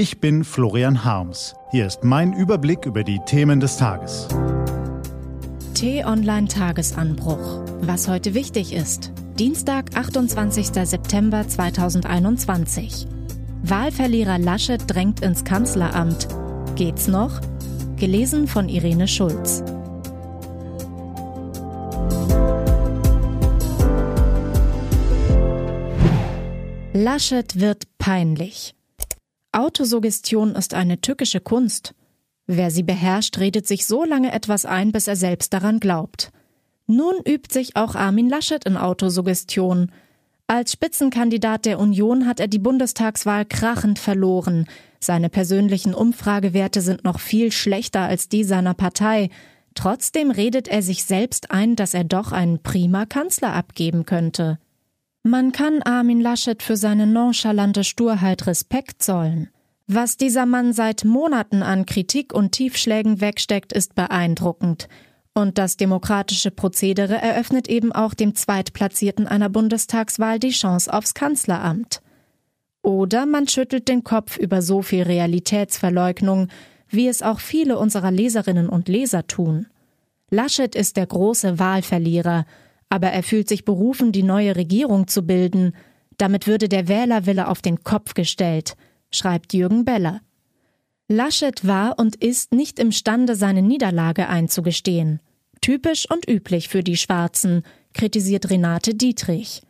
Ich bin Florian Harms. Hier ist mein Überblick über die Themen des Tages. T-Online Tagesanbruch. Was heute wichtig ist. Dienstag, 28. September 2021. Wahlverlierer Laschet drängt ins Kanzleramt. Geht's noch? Gelesen von Irene Schulz. Laschet wird peinlich. Autosuggestion ist eine tückische Kunst. Wer sie beherrscht, redet sich so lange etwas ein, bis er selbst daran glaubt. Nun übt sich auch Armin Laschet in Autosuggestion. Als Spitzenkandidat der Union hat er die Bundestagswahl krachend verloren. Seine persönlichen Umfragewerte sind noch viel schlechter als die seiner Partei. Trotzdem redet er sich selbst ein, dass er doch einen prima Kanzler abgeben könnte. Man kann Armin Laschet für seine nonchalante Sturheit Respekt zollen. Was dieser Mann seit Monaten an Kritik und Tiefschlägen wegsteckt, ist beeindruckend. Und das demokratische Prozedere eröffnet eben auch dem Zweitplatzierten einer Bundestagswahl die Chance aufs Kanzleramt. Oder man schüttelt den Kopf über so viel Realitätsverleugnung, wie es auch viele unserer Leserinnen und Leser tun. Laschet ist der große Wahlverlierer, aber er fühlt sich berufen, die neue Regierung zu bilden. Damit würde der Wählerwille auf den Kopf gestellt, schreibt Jürgen Beller. Laschet war und ist nicht imstande, seine Niederlage einzugestehen. Typisch und üblich für die Schwarzen, kritisiert Renate Dietrich.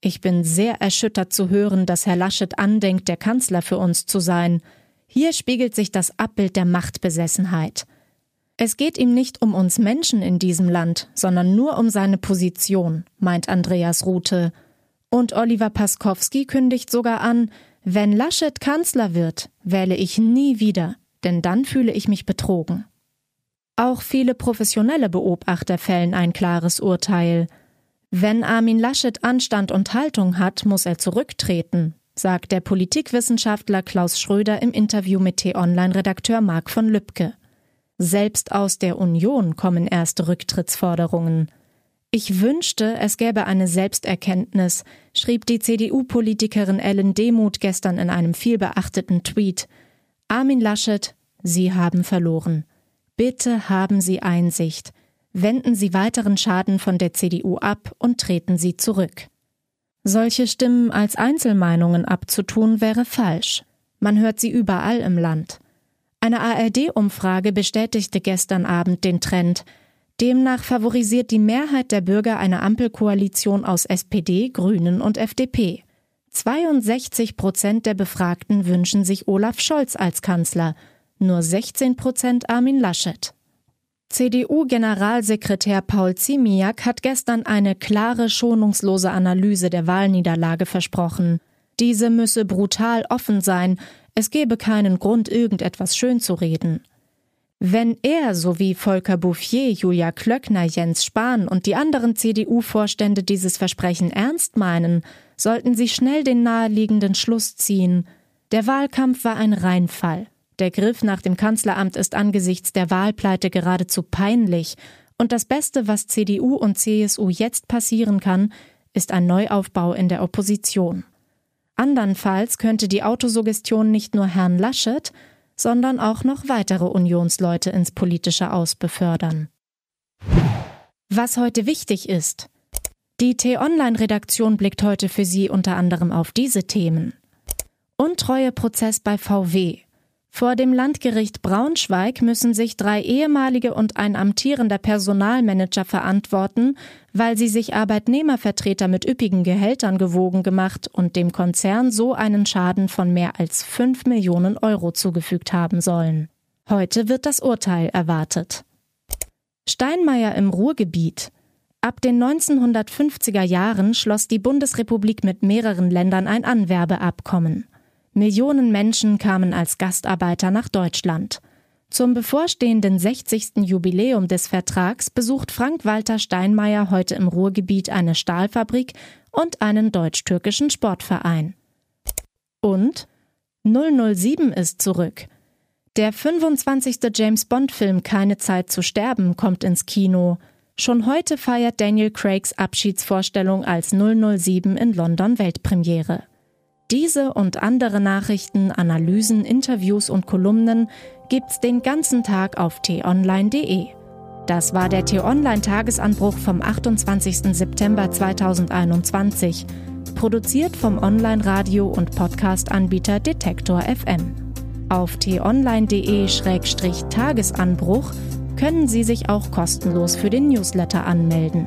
Ich bin sehr erschüttert zu hören, dass Herr Laschet andenkt, der Kanzler für uns zu sein. Hier spiegelt sich das Abbild der Machtbesessenheit. Es geht ihm nicht um uns Menschen in diesem Land, sondern nur um seine Position, meint Andreas Rute. Und Oliver Paskowski kündigt sogar an, wenn Laschet Kanzler wird, wähle ich nie wieder, denn dann fühle ich mich betrogen. Auch viele professionelle Beobachter fällen ein klares Urteil. Wenn Armin Laschet Anstand und Haltung hat, muss er zurücktreten, sagt der Politikwissenschaftler Klaus Schröder im Interview mit T-Online-Redakteur Marc von Lübcke. Selbst aus der Union kommen erste Rücktrittsforderungen. Ich wünschte, es gäbe eine Selbsterkenntnis, schrieb die CDU-Politikerin Ellen Demuth gestern in einem vielbeachteten Tweet. Armin Laschet, Sie haben verloren. Bitte haben Sie Einsicht. Wenden Sie weiteren Schaden von der CDU ab und treten Sie zurück. Solche Stimmen als Einzelmeinungen abzutun wäre falsch. Man hört sie überall im Land. Eine ARD-Umfrage bestätigte gestern Abend den Trend. Demnach favorisiert die Mehrheit der Bürger eine Ampelkoalition aus SPD, Grünen und FDP. 62 Prozent der Befragten wünschen sich Olaf Scholz als Kanzler, nur 16 Prozent Armin Laschet. CDU-Generalsekretär Paul Ziemiak hat gestern eine klare, schonungslose Analyse der Wahlniederlage versprochen. Diese müsse brutal offen sein, es gebe keinen Grund, irgendetwas schön zu reden. Wenn er sowie Volker Bouffier, Julia Klöckner, Jens Spahn und die anderen CDU-Vorstände dieses Versprechen ernst meinen, sollten sie schnell den naheliegenden Schluss ziehen. Der Wahlkampf war ein Reinfall. Der Griff nach dem Kanzleramt ist angesichts der Wahlpleite geradezu peinlich, und das Beste, was CDU und CSU jetzt passieren kann, ist ein Neuaufbau in der Opposition. Andernfalls könnte die Autosuggestion nicht nur Herrn Laschet, sondern auch noch weitere Unionsleute ins politische Aus befördern. Was heute wichtig ist. Die T-Online-Redaktion blickt heute für Sie unter anderem auf diese Themen. Untreueprozess bei VW. Vor dem Landgericht Braunschweig müssen sich drei ehemalige und ein amtierender Personalmanager verantworten, weil sie sich Arbeitnehmervertreter mit üppigen Gehältern gewogen gemacht und dem Konzern so einen Schaden von mehr als fünf Millionen Euro zugefügt haben sollen. Heute wird das Urteil erwartet. Steinmeier im Ruhrgebiet. Ab den 1950er Jahren schloss die Bundesrepublik mit mehreren Ländern ein Anwerbeabkommen. Millionen Menschen kamen als Gastarbeiter nach Deutschland. Zum bevorstehenden 60. Jubiläum des Vertrags besucht Frank-Walter Steinmeier heute im Ruhrgebiet eine Stahlfabrik und einen deutsch-türkischen Sportverein. Und 007 ist zurück. Der 25. James Bond-Film Keine Zeit zu sterben kommt ins Kino. Schon heute feiert Daniel Craigs Abschiedsvorstellung als 007 in London Weltpremiere. Diese und andere Nachrichten, Analysen, Interviews und Kolumnen gibt's den ganzen Tag auf t-online.de. Das war der T-Online-Tagesanbruch vom 28. September 2021, produziert vom Online-Radio- und Podcast-Anbieter Detektor FM. Auf t-online.de-tagesanbruch können Sie sich auch kostenlos für den Newsletter anmelden.